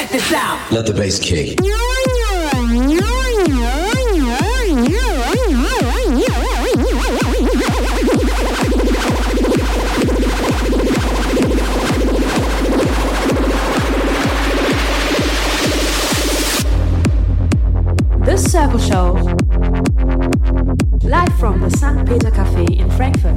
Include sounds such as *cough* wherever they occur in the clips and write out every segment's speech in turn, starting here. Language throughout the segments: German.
Check this out. Let the bass kick. The Circle Show. Live from the St. Peter Cafe in Frankfurt.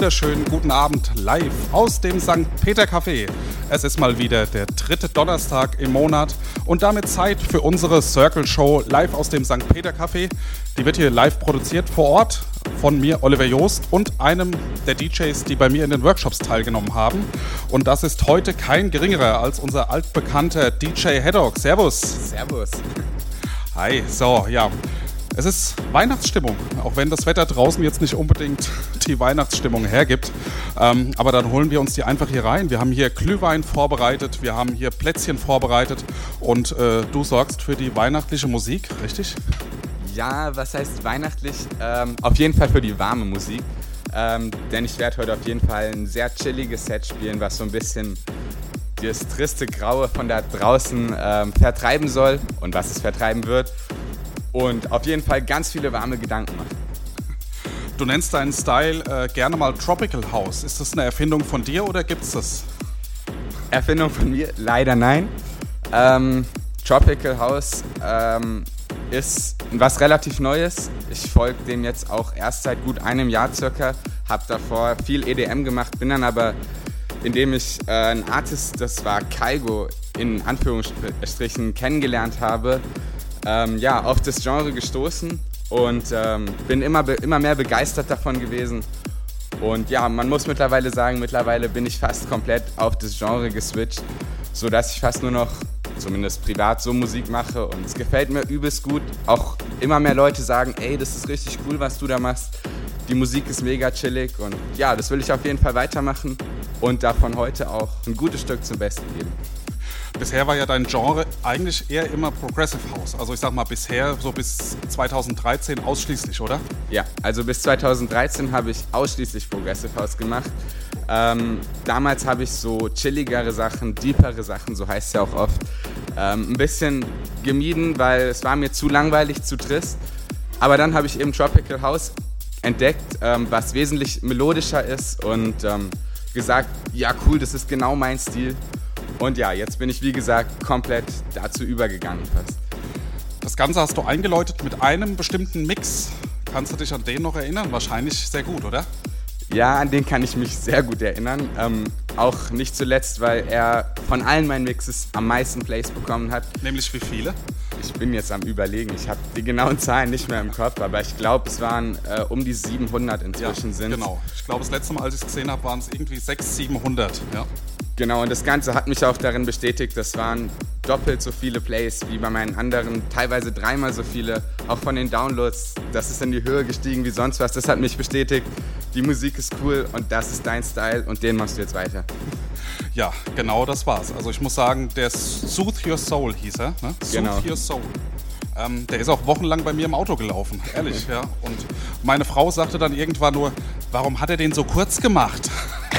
Wunderschönen guten Abend live aus dem St. Peter Café. Es ist mal wieder der dritte Donnerstag im Monat und damit Zeit für unsere Circle Show live aus dem St. Peter Café. Die wird hier live produziert vor Ort von mir, Oliver Joost, und einem der DJs, die bei mir in den Workshops teilgenommen haben. Und das ist heute kein geringerer als unser altbekannter DJ Heddock. Servus. Servus. Hi, so, ja. Es ist Weihnachtsstimmung, auch wenn das Wetter draußen jetzt nicht unbedingt *laughs* die Weihnachtsstimmung hergibt. Ähm, aber dann holen wir uns die einfach hier rein. Wir haben hier Glühwein vorbereitet, wir haben hier Plätzchen vorbereitet und äh, du sorgst für die weihnachtliche Musik, richtig? Ja, was heißt weihnachtlich? Ähm, auf jeden Fall für die warme Musik. Ähm, denn ich werde heute auf jeden Fall ein sehr chilliges Set spielen, was so ein bisschen das triste Graue von da draußen ähm, vertreiben soll und was es vertreiben wird. Und auf jeden Fall ganz viele warme Gedanken machen. Du nennst deinen Style äh, gerne mal Tropical House. Ist das eine Erfindung von dir oder gibt's das? Erfindung von mir? Leider nein. Ähm, Tropical House ähm, ist was relativ Neues. Ich folge dem jetzt auch erst seit gut einem Jahr circa. Hab davor viel EDM gemacht, bin dann aber, indem ich äh, einen Artist, das war Kaigo, in Anführungsstrichen kennengelernt habe, ähm, ja, auf das Genre gestoßen und ähm, bin immer, immer mehr begeistert davon gewesen. Und ja, man muss mittlerweile sagen, mittlerweile bin ich fast komplett auf das Genre geswitcht, sodass ich fast nur noch, zumindest privat, so Musik mache und es gefällt mir übelst gut. Auch immer mehr Leute sagen, ey, das ist richtig cool, was du da machst. Die Musik ist mega chillig und ja, das will ich auf jeden Fall weitermachen und davon heute auch ein gutes Stück zum Besten geben. Bisher war ja dein Genre eigentlich eher immer Progressive House. Also ich sag mal bisher so bis 2013 ausschließlich, oder? Ja, also bis 2013 habe ich ausschließlich Progressive House gemacht. Ähm, damals habe ich so chilligere Sachen, deepere Sachen, so heißt es ja auch oft, ähm, ein bisschen gemieden, weil es war mir zu langweilig, zu trist. Aber dann habe ich eben Tropical House entdeckt, ähm, was wesentlich melodischer ist und ähm, gesagt, ja cool, das ist genau mein Stil. Und ja, jetzt bin ich wie gesagt komplett dazu übergegangen fast. Das Ganze hast du eingeläutet mit einem bestimmten Mix. Kannst du dich an den noch erinnern? Wahrscheinlich sehr gut, oder? Ja, an den kann ich mich sehr gut erinnern. Ähm, auch nicht zuletzt, weil er von allen meinen Mixes am meisten Plays bekommen hat. Nämlich wie viele? Ich bin jetzt am Überlegen. Ich habe die genauen *laughs* Zahlen nicht mehr im Kopf, aber ich glaube, es waren äh, um die 700 inzwischen ja, sind. Genau. Ich glaube, das letzte Mal, als ich es gesehen habe, waren es irgendwie 600, 700. Ja. Genau, und das Ganze hat mich auch darin bestätigt, das waren doppelt so viele Plays wie bei meinen anderen, teilweise dreimal so viele. Auch von den Downloads, das ist in die Höhe gestiegen wie sonst was. Das hat mich bestätigt, die Musik ist cool und das ist dein Style und den machst du jetzt weiter. Ja, genau das war's. Also ich muss sagen, der Soothe Your Soul hieß er. Ne? Soothe Genau. Your Soul. Ähm, der ist auch wochenlang bei mir im Auto gelaufen, ehrlich. *laughs* ja. Und meine Frau sagte dann irgendwann nur, warum hat er den so kurz gemacht?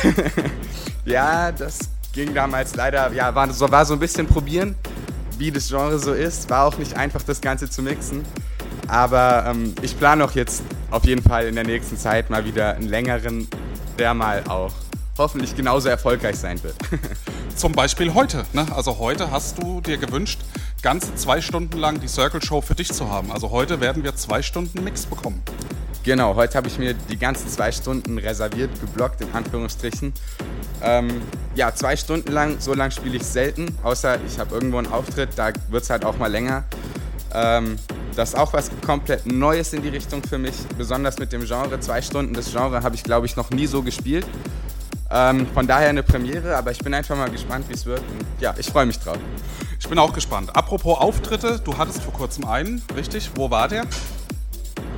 *laughs* Ja, das ging damals leider, ja, war so, war so ein bisschen probieren, wie das Genre so ist. War auch nicht einfach, das Ganze zu mixen. Aber ähm, ich plane auch jetzt auf jeden Fall in der nächsten Zeit mal wieder einen längeren, der mal auch hoffentlich genauso erfolgreich sein wird. *laughs* Zum Beispiel heute. Ne? Also heute hast du dir gewünscht, ganze zwei Stunden lang die Circle Show für dich zu haben. Also heute werden wir zwei Stunden Mix bekommen. Genau, heute habe ich mir die ganzen zwei Stunden reserviert, geblockt in Anführungsstrichen. Ähm, ja, zwei Stunden lang, so lang spiele ich selten, außer ich habe irgendwo einen Auftritt, da wird es halt auch mal länger. Ähm, das ist auch was komplett Neues in die Richtung für mich, besonders mit dem Genre. Zwei Stunden, das Genre habe ich glaube ich noch nie so gespielt. Ähm, von daher eine Premiere, aber ich bin einfach mal gespannt, wie es wird. Und ja, ich freue mich drauf. Ich bin auch gespannt. Apropos Auftritte, du hattest vor kurzem einen, richtig? Wo war der?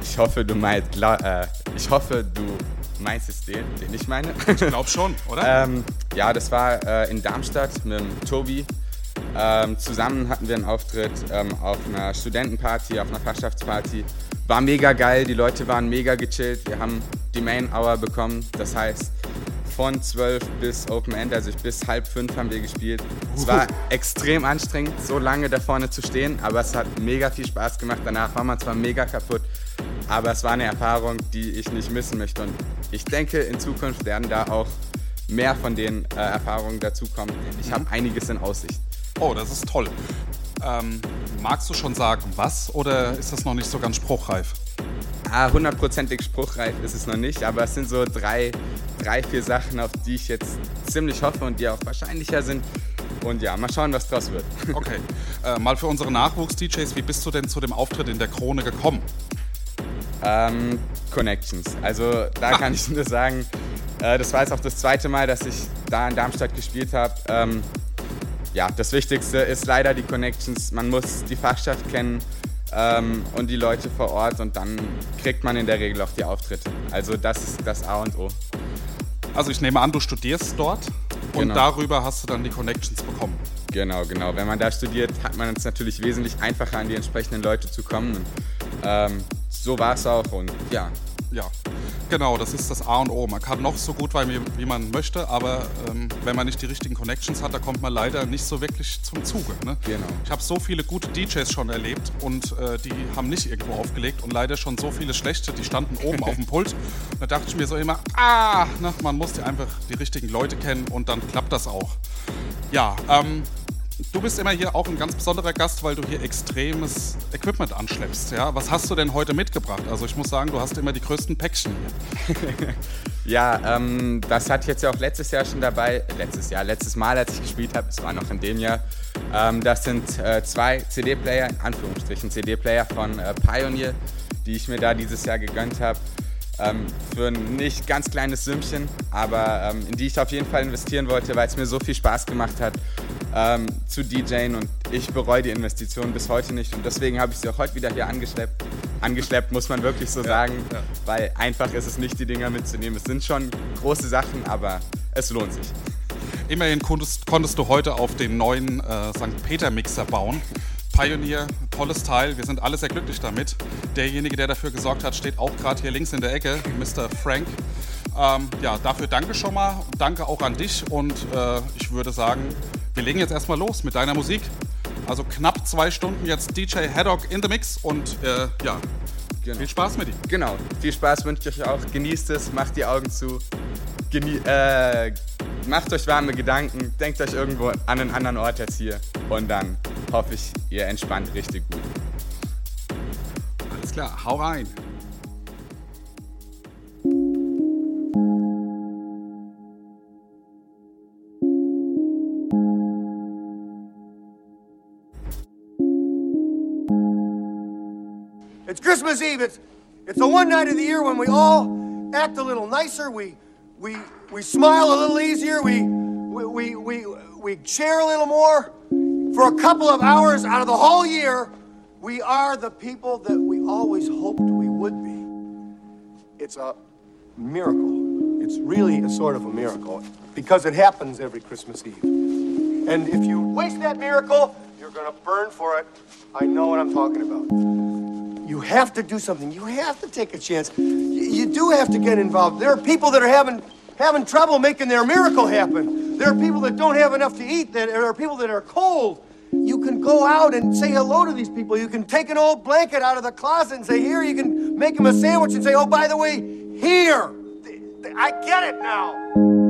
Ich hoffe, du meinst, äh, ich hoffe, du meinst es den, den ich meine. Ich glaube schon, oder? *laughs* ähm, ja, das war äh, in Darmstadt mit Tobi. Ähm, zusammen hatten wir einen Auftritt ähm, auf einer Studentenparty, auf einer Fachschaftsparty. War mega geil, die Leute waren mega gechillt. Wir haben die Main Hour bekommen. Das heißt, von 12 bis Open End, also bis halb fünf haben wir gespielt. Es war extrem anstrengend, so lange da vorne zu stehen, aber es hat mega viel Spaß gemacht. Danach war man zwar mega kaputt, aber es war eine Erfahrung, die ich nicht missen möchte. Und ich denke, in Zukunft werden da auch mehr von den äh, Erfahrungen dazukommen. Ich habe einiges in Aussicht. Oh, das ist toll. Ähm, magst du schon sagen, was oder ist das noch nicht so ganz spruchreif? Ah, hundertprozentig spruchreif ist es noch nicht, aber es sind so drei, drei, vier Sachen, auf die ich jetzt ziemlich hoffe und die auch wahrscheinlicher sind. Und ja, mal schauen, was draus wird. *laughs* Okay, äh, mal für unsere Nachwuchs-DJs, wie bist du denn zu dem Auftritt in der Krone gekommen? Ähm, Connections. Also da kann ich nur sagen, äh, das war jetzt auch das zweite Mal, dass ich da in Darmstadt gespielt habe. Ähm, ja, das Wichtigste ist leider die Connections. Man muss die Fachschaft kennen ähm, und die Leute vor Ort und dann kriegt man in der Regel auch die Auftritte. Also das ist das A und O. Also ich nehme an, du studierst dort und Genau. darüber hast du dann die Connections bekommen. Genau, genau. Wenn man da studiert, hat man es natürlich wesentlich einfacher, an die entsprechenden Leute zu kommen. Und, ähm, so war es auch und ja, Ja, genau, das ist das A und O. Man kann noch so gut sein, wie, wie man möchte, aber ähm, wenn man nicht die richtigen Connections hat, da kommt man leider nicht so wirklich zum Zuge. Ne? Genau. Ich habe so viele gute DJs schon erlebt und äh, die haben nicht irgendwo aufgelegt und leider schon so viele schlechte, die standen oben auf dem *laughs* Pult. Da dachte ich mir so immer, ah, ne, man muss die einfach die richtigen Leute kennen und dann klappt das auch. Ja, ähm, du bist immer hier auch ein ganz besonderer Gast, weil du hier extremes Equipment anschleppst. Ja? Was hast du denn heute mitgebracht? Also ich muss sagen, du hast immer die größten Päckchen hier. *laughs* Ja, ähm, das ich jetzt ja auch letztes Jahr schon dabei. Letztes Jahr, letztes Mal, als ich gespielt habe, es war noch in dem Jahr. Ähm, das sind äh, zwei CD-Player, in Anführungsstrichen CD-Player von äh, Pioneer, die ich mir da dieses Jahr gegönnt habe. Ähm, für ein nicht ganz kleines Sümmchen, aber ähm, in die ich auf jeden Fall investieren wollte, weil es mir so viel Spaß gemacht hat ähm, zu DJen und ich bereue die Investition bis heute nicht und deswegen habe ich sie auch heute wieder hier angeschleppt. Angeschleppt muss man wirklich so sagen, ja. weil einfach ist es nicht, die Dinger mitzunehmen. Es sind schon große Sachen, aber es lohnt sich. Immerhin konntest, konntest du heute auf den neuen äh, St. Peter Mixer bauen. Pioneer, tolles Teil, wir sind alle sehr glücklich damit. Derjenige, der dafür gesorgt hat, steht auch gerade hier links in der Ecke, Mr. Frank. Ähm, ja, dafür danke schon mal, danke auch an dich und äh, ich würde sagen, wir legen jetzt erstmal los mit deiner Musik. Also knapp zwei Stunden jetzt DJ Haddock in the Mix und äh, ja, Genau. viel Spaß mit ihm. Genau. Viel Spaß wünsche ich euch auch. Genießt es, macht die Augen zu. Genie äh, macht euch warme Gedanken. Denkt euch irgendwo an einen anderen Ort als hier. Und dann hoffe ich, ihr entspannt richtig gut. Alles klar, hau rein. It's Christmas Eve. It's it's the one night of the year when we all act a little nicer. We we we smile a little easier. We we we we, we share a little more. For a couple of hours out of the whole year, we are the people that we always hoped we would be. It's a miracle. It's really a sort of a miracle because it happens every Christmas Eve. And if you waste that miracle, you're going to burn for it. I know what I'm talking about. You have to do something. You have to take a chance. Y- You do have to get involved. There are people that are having having trouble making their miracle happen. There are people that don't have enough to eat. There are people that are cold. You can go out and say hello to these people. You can take an old blanket out of the closet and say, "Here." You can make them a sandwich and say, "Oh, by the way, here." I get it now.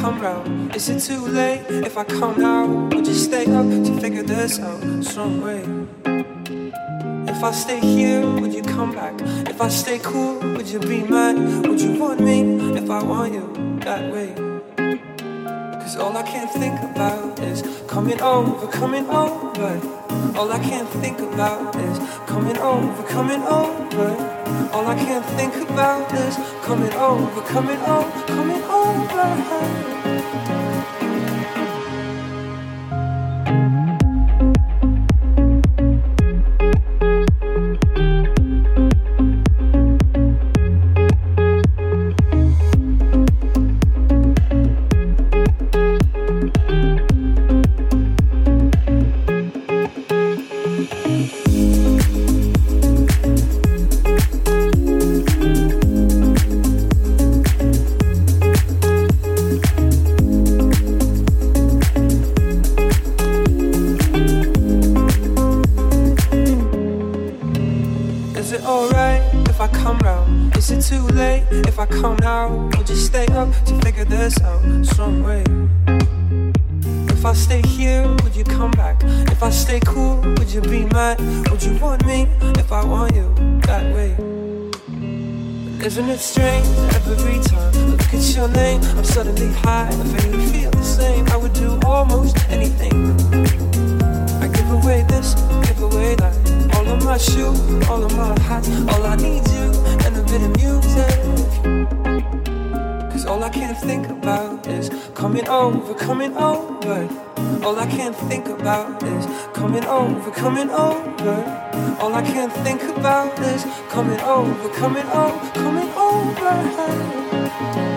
come round? Is it too late if I come now? Would you stay up to figure this out some way? If I stay here, would you come back? If I stay cool, would you be mad? Would you want me if I want you that way? Cause all I can think about is coming over, coming over. All I can think about is coming over, coming over. All I can think about is coming over, coming over, coming over. Isn't it strange every time I look at your name? I'm suddenly high, I vaguely feel the same. I would do almost anything. I give away this, give away that. All of my shoes, all of my hats. All I need you and a bit of music. Cause all I can think about is coming over, coming over. All I can think about is coming over, coming over. All I can think about is coming over, coming over, coming over.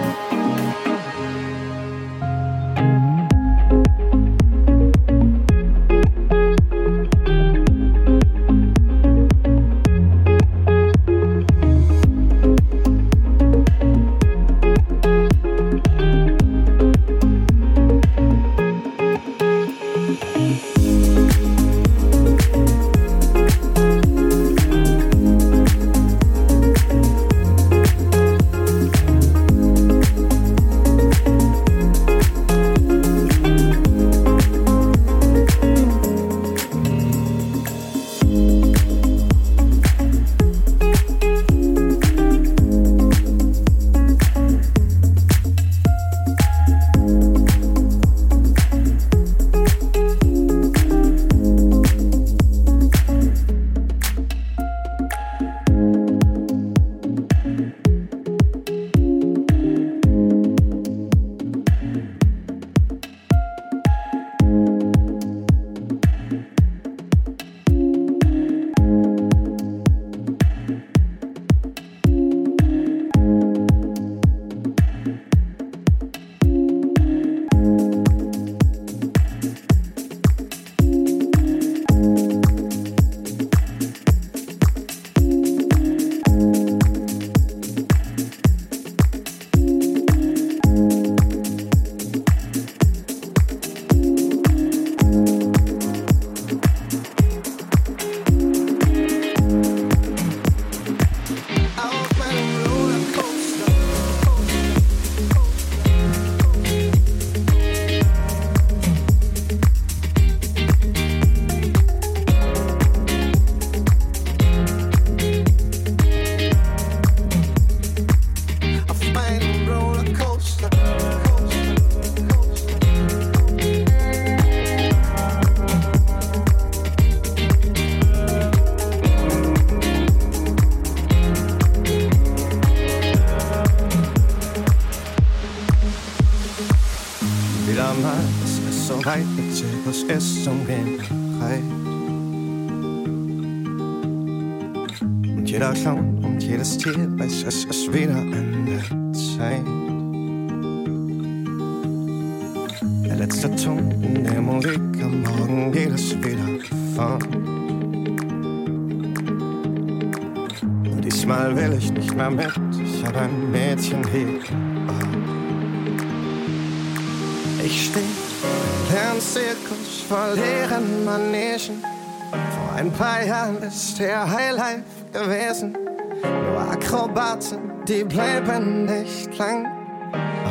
vor leeren Vor ein paar Jahren ist der Highlife gewesen. Nur Akrobaten, die bleiben nicht lang.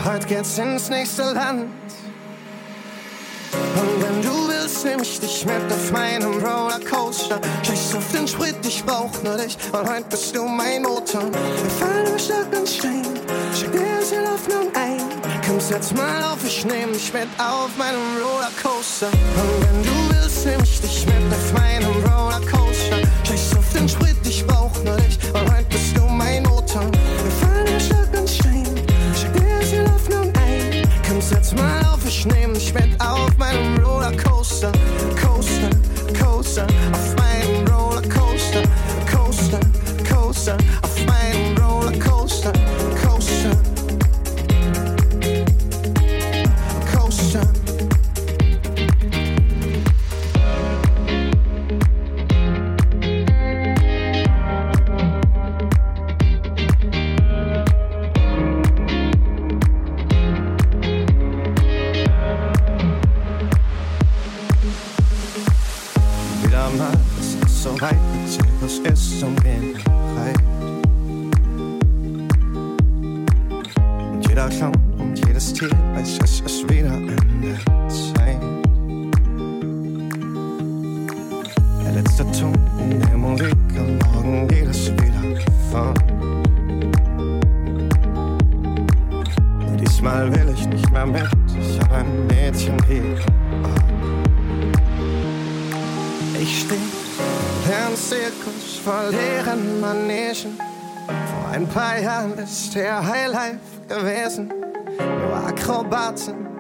Heute geht's ins nächste Land. Und wenn du willst, nehm ich dich mit auf meinem Rollercoaster. Scheiß auf den Sprit, ich brauch nur dich, weil heute bist du mein Motor. Setz mal auf, ich nehm dich mit auf meinem Rollercoaster. Und wenn du willst, nehm ich dich mit auf meinem Rollercoaster. Scheiß auf den Sprit, ich brauch nur dich, weil heute bist du mein Motor. Wir fallen über Stock und Stein, schick dir das Hoffnung ein. Komm, setz mal auf, ich nehm dich mit auf meinem Rollercoaster.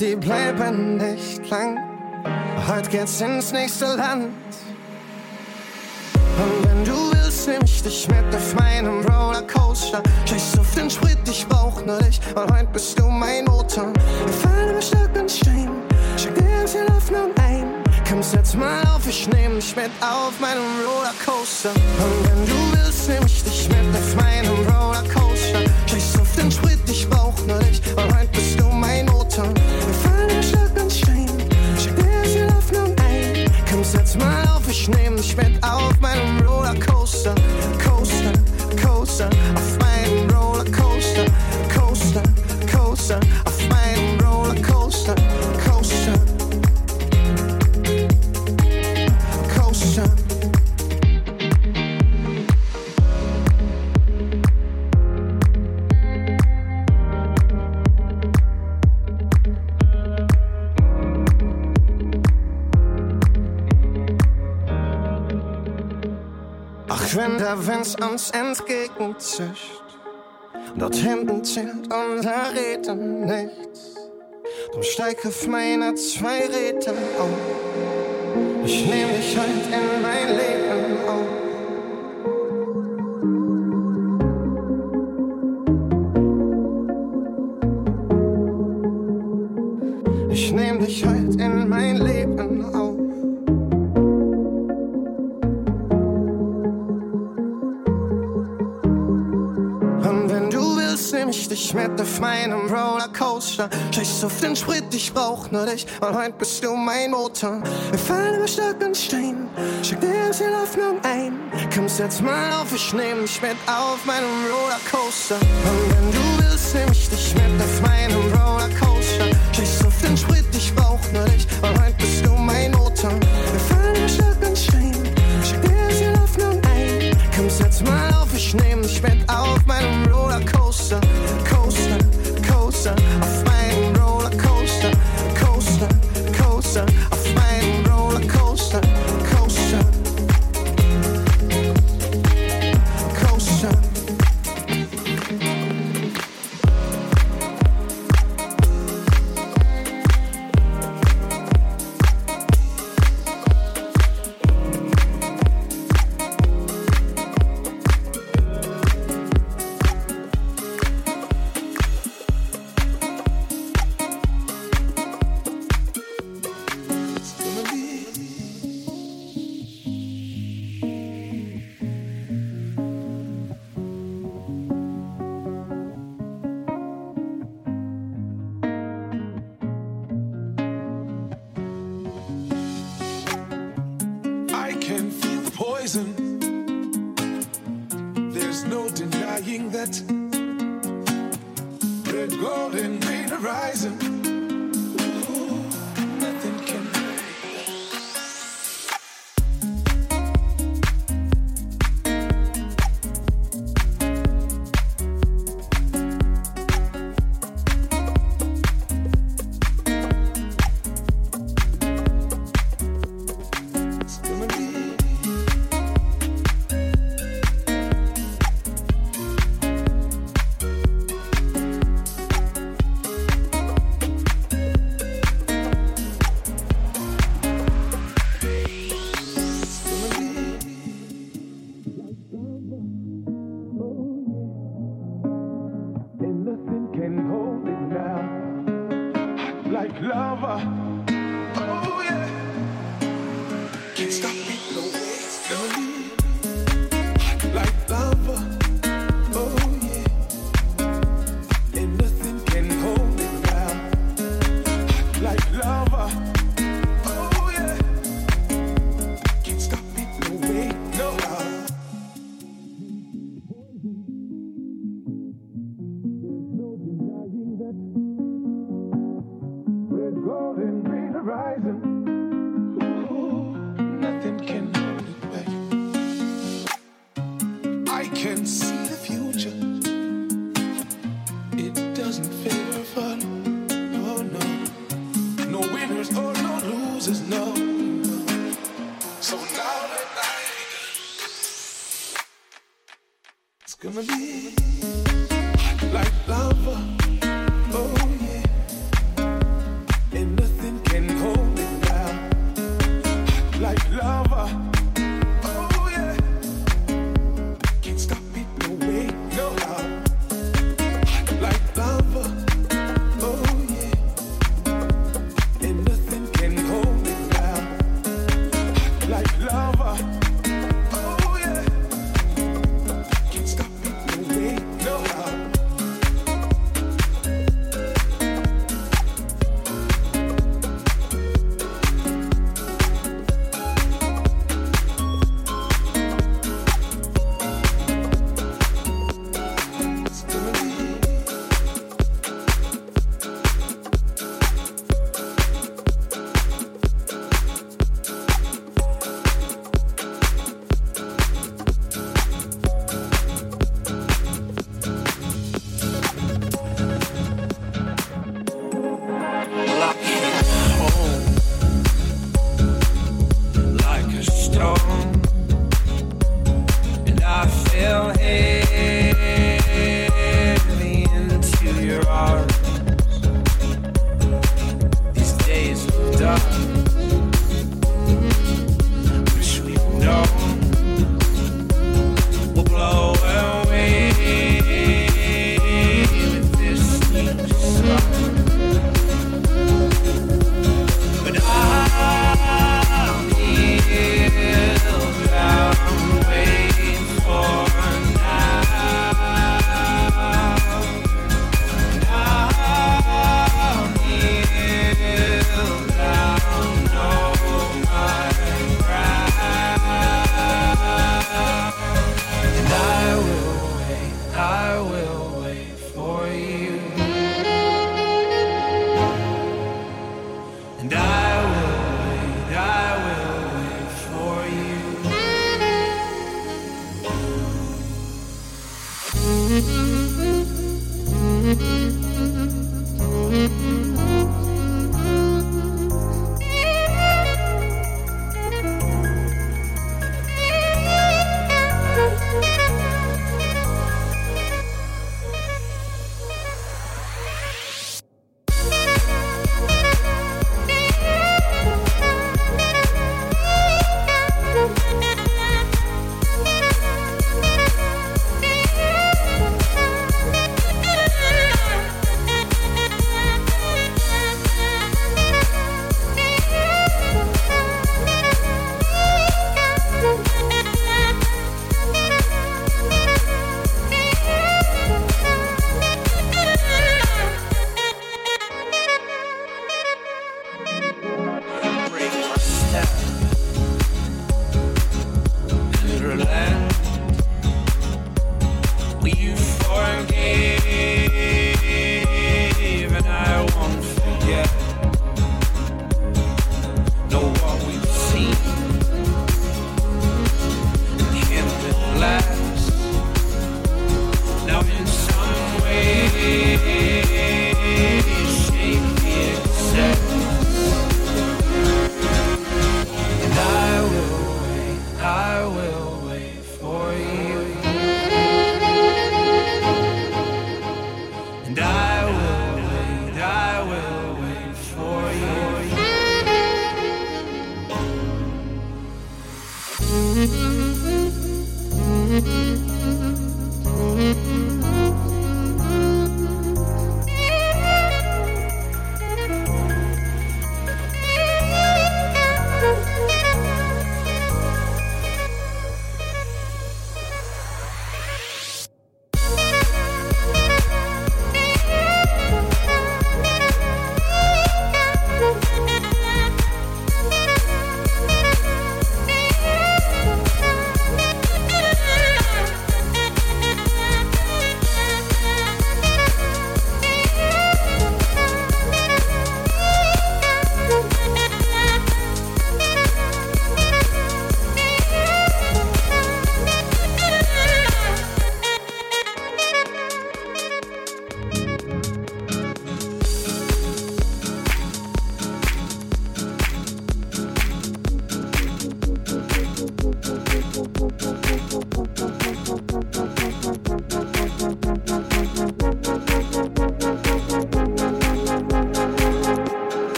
Die bleiben nicht lang. Heute geht's ins nächste Land. Und wenn du willst, nehm ich dich mit auf meinem Rollercoaster. Scheiß auf den Sprit, ich brauch nur dich, weil heute bist du mein Motor. Wir fallen über Stock und Stein, schick dir die Hoffnung ein. Komm, setz mal auf, ich nehm dich mit auf meinem Rollercoaster. Und wenn du willst, nehm ich dich mit auf meinem Rollercoaster. Entgegenzischt, dort hinten zählt unser Reden nichts. Drum steig auf meine zwei Räder auf. Ich nehm dich halt in mein Leben auf meinem Rollercoaster. Scheiß auf den Sprit, ich brauch nur dich, weil heute bist du mein Motor. Wir fallen über Stock und Stein, schick dir die Hoffnung ein. Komm, setz mal auf, ich nehm dich mit auf meinem Rollercoaster. Und wenn du willst, nehm ich dich mit auf meinem Rollercoaster. Scheiß auf den Sprit, ich brauch nur dich, weil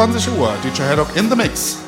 20 uur DJ Haddock in the mix.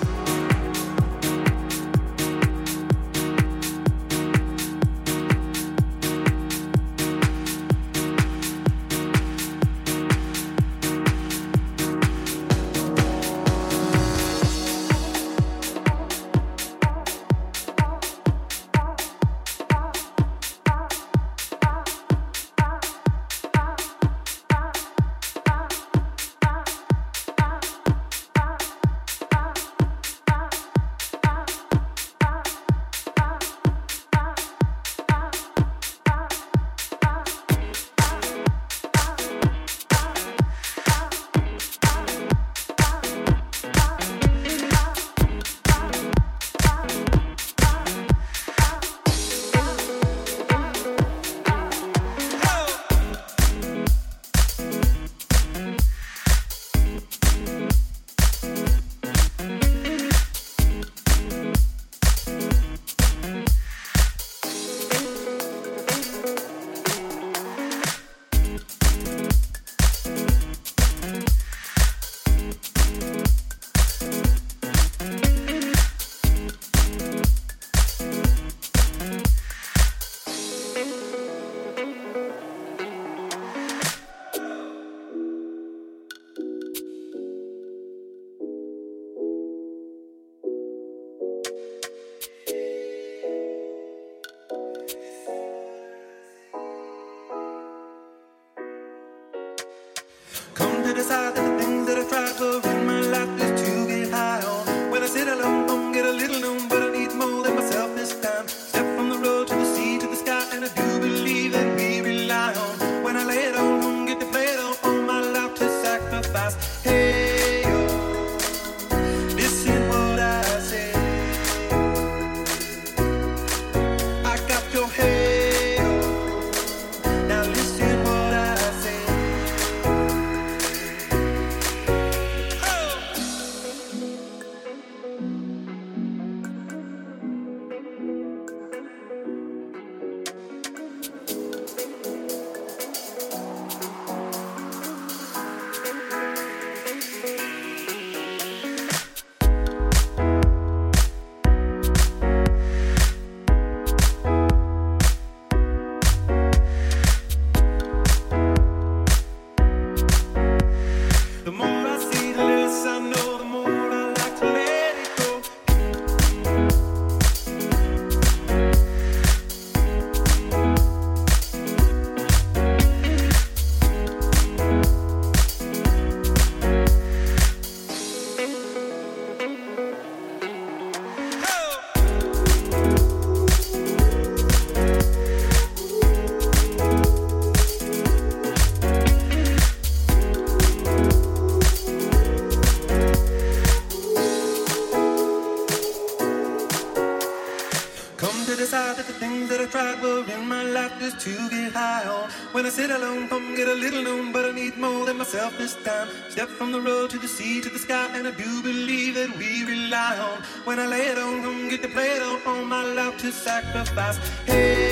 Step from the road to the sea to the sky, and I do believe that we rely on. When I lay it on, I'm get to play it on, all my life to sacrifice. Hey.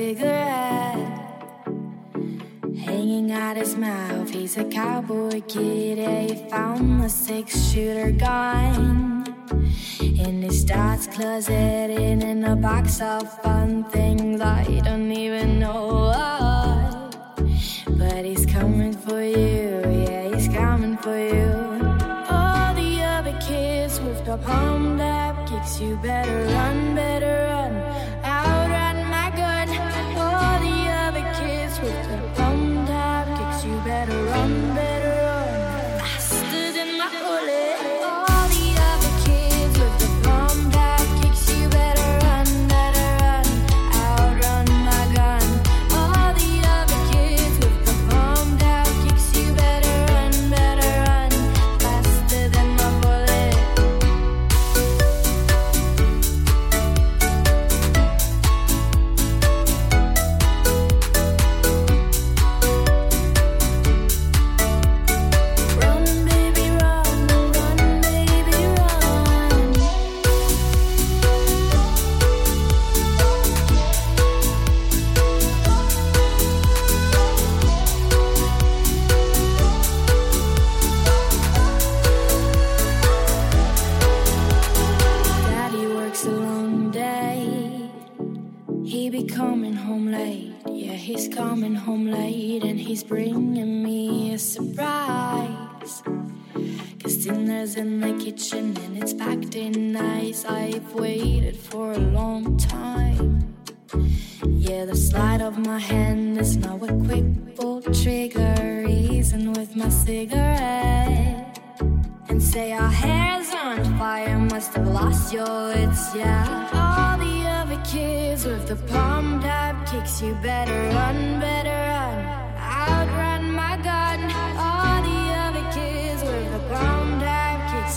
cigarette hanging out his mouth. He's a cowboy kid. Yeah, he found the six shooter gun in his dad's closet, and in a box of fun things.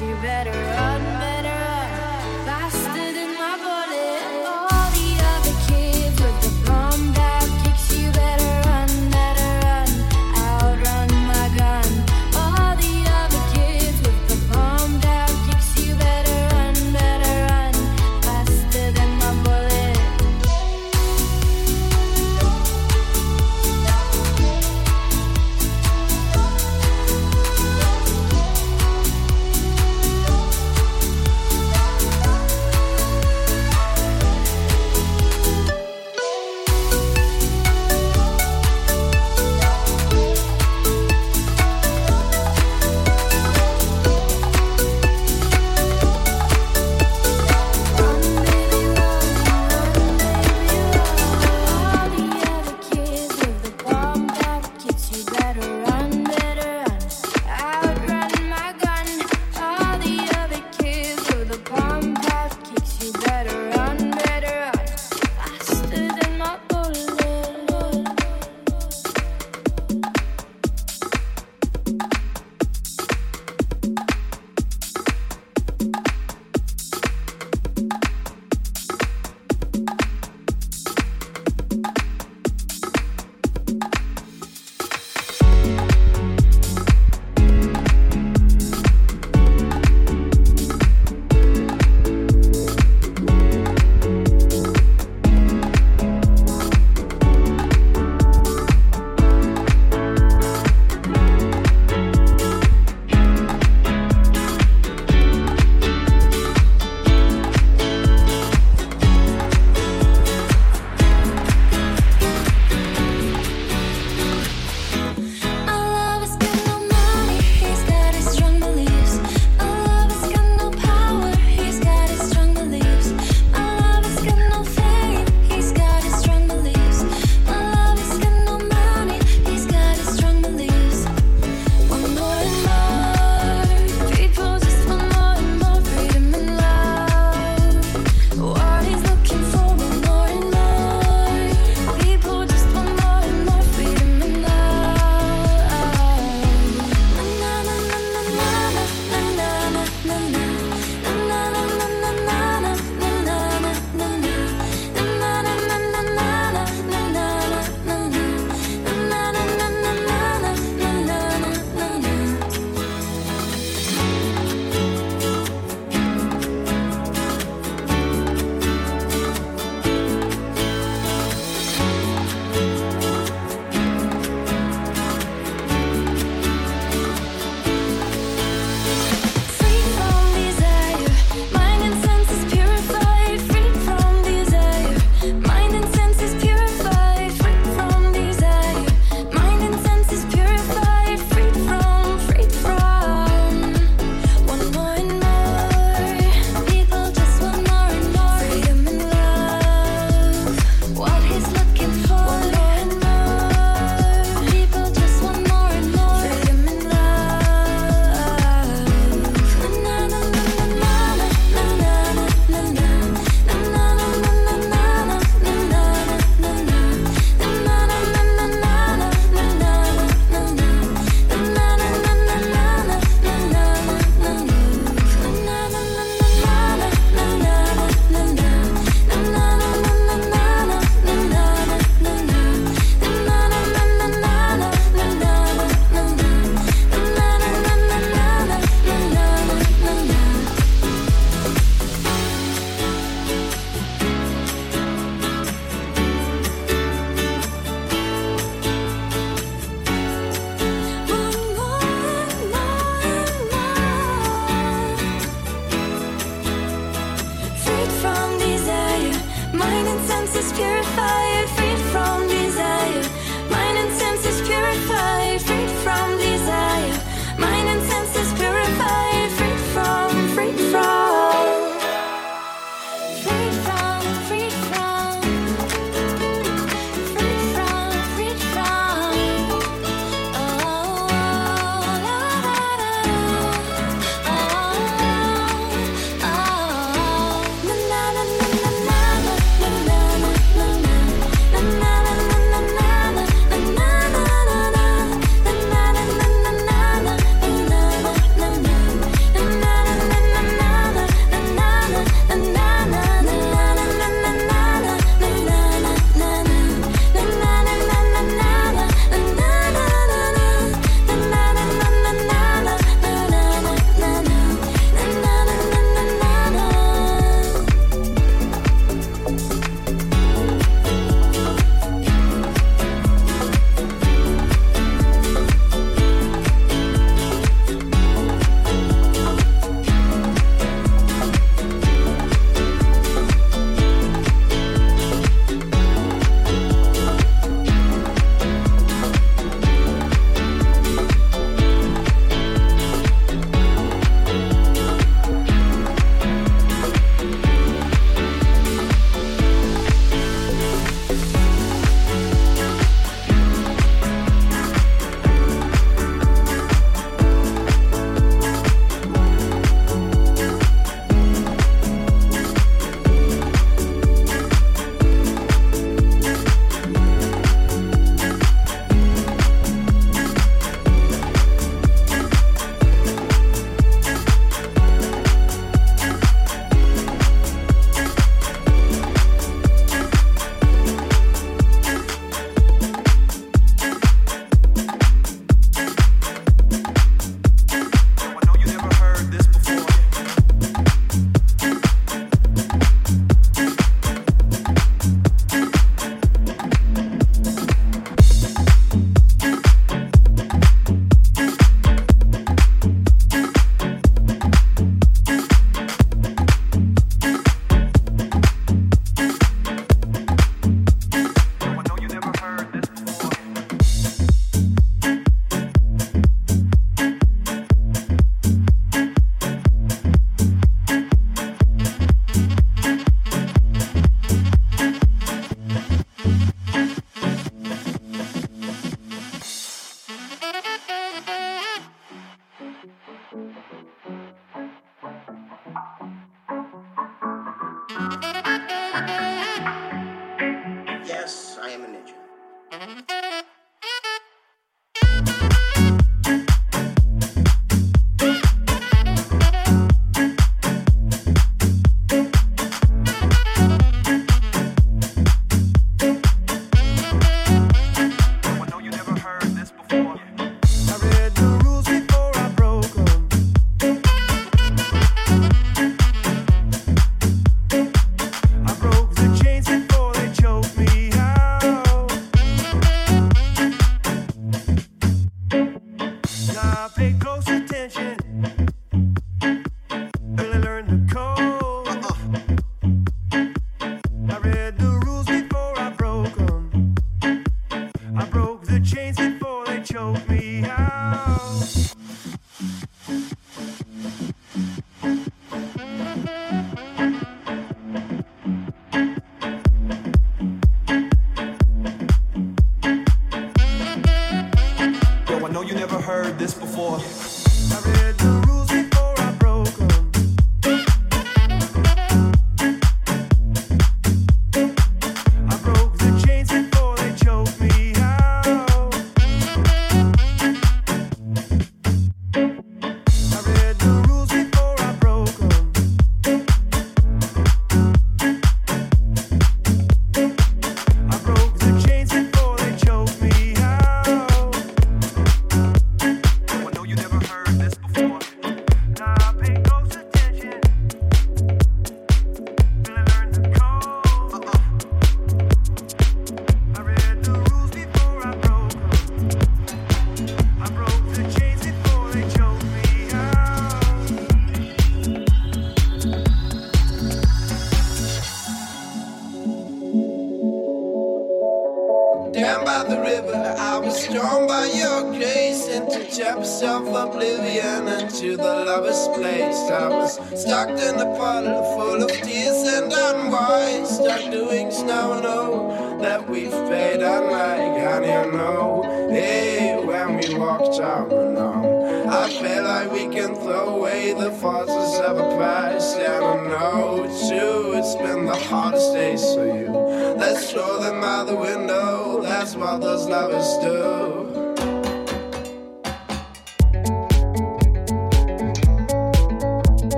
see better.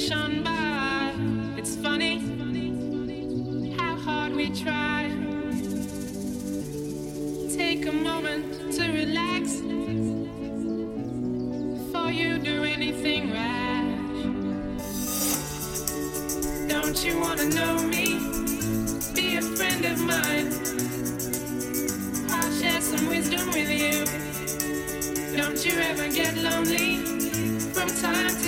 It's funny how hard we try. Take a moment to relax before you do anything rash. Don't you wanna know me? Be a friend of mine. I'll share some wisdom with you. Don't you ever get lonely from time to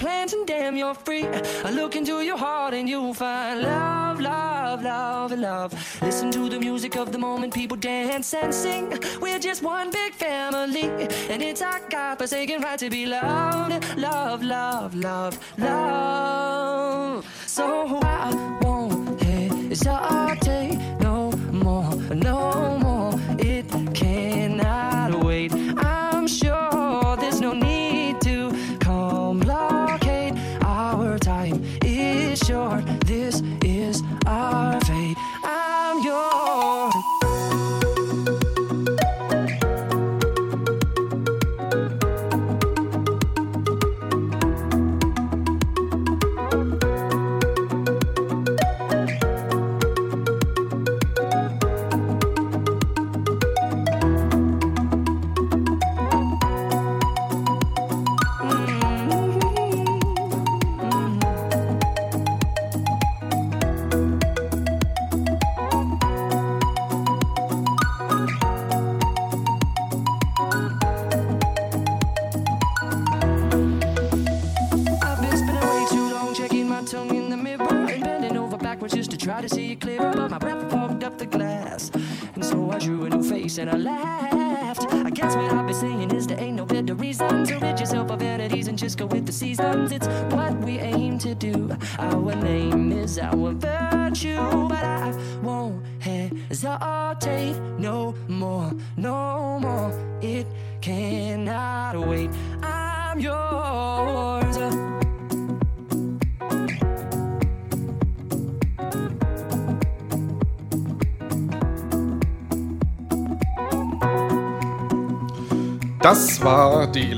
plans and damn, you're free. I look into your heart and you'll find love, love, love, love. Listen to the music of the moment, people dance and sing. We're just one big family, and it's our God-forsaken right to be loved, love, love, love, love. So I won't hesitate no more, no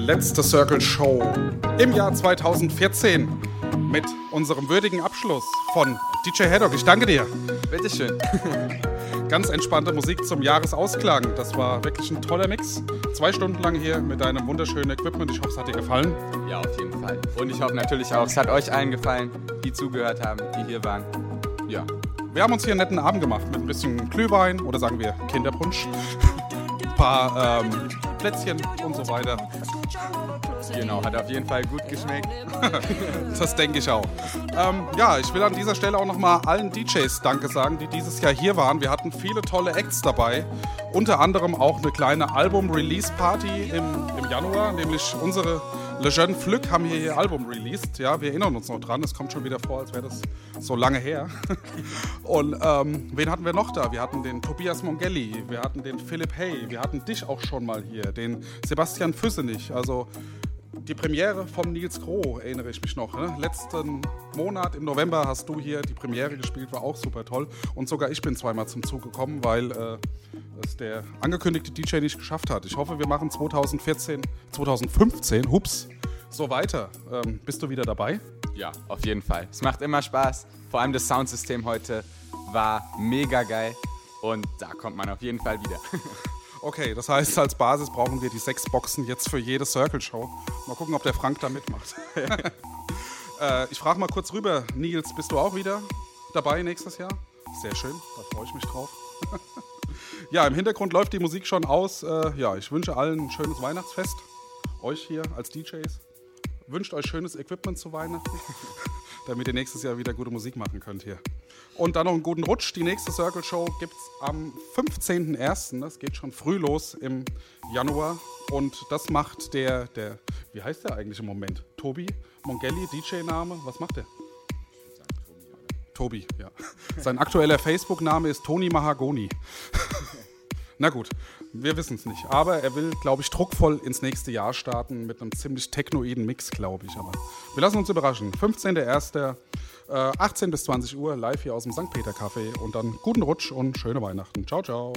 letzte Circle Show im Jahr 2014 mit unserem würdigen Abschluss von DJ Haddock. Ich danke dir. Bitteschön. *laughs* Ganz entspannte Musik zum Jahresausklang. Das war wirklich ein toller Mix. Zwei Stunden lang hier mit deinem wunderschönen Equipment. Ich hoffe, es hat dir gefallen. Ja, auf jeden Fall. Und ich hoffe natürlich auch, es hat euch allen gefallen, die zugehört haben, die hier waren. Ja. Wir haben uns hier einen netten Abend gemacht mit ein bisschen Glühwein oder sagen wir Kinderpunsch. *laughs* Ein paar ähm, Plätzchen und so weiter. Genau, hat auf jeden Fall gut geschmeckt. *laughs* das denke ich auch. Ähm, ja, ich will an dieser Stelle auch nochmal allen DJs Danke sagen, die dieses Jahr hier waren. Wir hatten viele tolle Acts dabei. Unter anderem auch eine kleine Album-Release-Party im, im Januar, nämlich unsere Le Jeune Flück haben hier ihr Album released. Ja, wir erinnern uns noch dran. Es kommt schon wieder vor, als wäre das so lange her. *laughs* Und ähm, wen hatten wir noch da? Wir hatten den Tobias Mongelli, wir hatten den Philipp Hay, wir hatten dich auch schon mal hier, den Sebastian Füssenich. Also die Premiere von Nils Groh, erinnere ich mich noch. Ne? Letzten Monat im November hast du hier die Premiere gespielt, war auch super toll. Und sogar ich bin zweimal zum Zug gekommen, weil äh, es der angekündigte DJ nicht geschafft hat. Ich hoffe, wir machen 2014, 2015, hups, so weiter. Ähm, bist du wieder dabei? Ja, auf jeden Fall. Es macht immer Spaß. Vor allem das Soundsystem heute war mega geil. Und da kommt man auf jeden Fall wieder. *laughs* Okay, das heißt, als Basis brauchen wir die sechs Boxen jetzt für jede Circle-Show. Mal gucken, ob der Frank da mitmacht. *laughs* äh, ich frage mal kurz rüber. Nils, bist du auch wieder dabei nächstes Jahr? Sehr schön, da freue ich mich drauf. *laughs* ja, im Hintergrund läuft die Musik schon aus. Äh, ja, ich wünsche allen ein schönes Weihnachtsfest euch hier als DJs. Wünscht euch schönes Equipment zu Weihnachten, *laughs* damit ihr nächstes Jahr wieder gute Musik machen könnt hier. Und dann noch einen guten Rutsch. Die nächste Circle Show gibt es am 15.01. Das geht schon früh los im Januar. Und das macht der, der, wie heißt der eigentlich im Moment? Tobi Mongelli, DJ-Name. Was macht der? Tobi, ja. Sein aktueller Facebook-Name ist Toni Mahagoni. *laughs* Na gut, wir wissen es nicht. Aber er will, glaube ich, druckvoll ins nächste Jahr starten mit einem ziemlich technoiden Mix, glaube ich. Aber wir lassen uns überraschen. 15.01. Äh, 18 bis 20 Uhr live hier aus dem St. Peter Café. Und dann guten Rutsch und schöne Weihnachten. Ciao, ciao.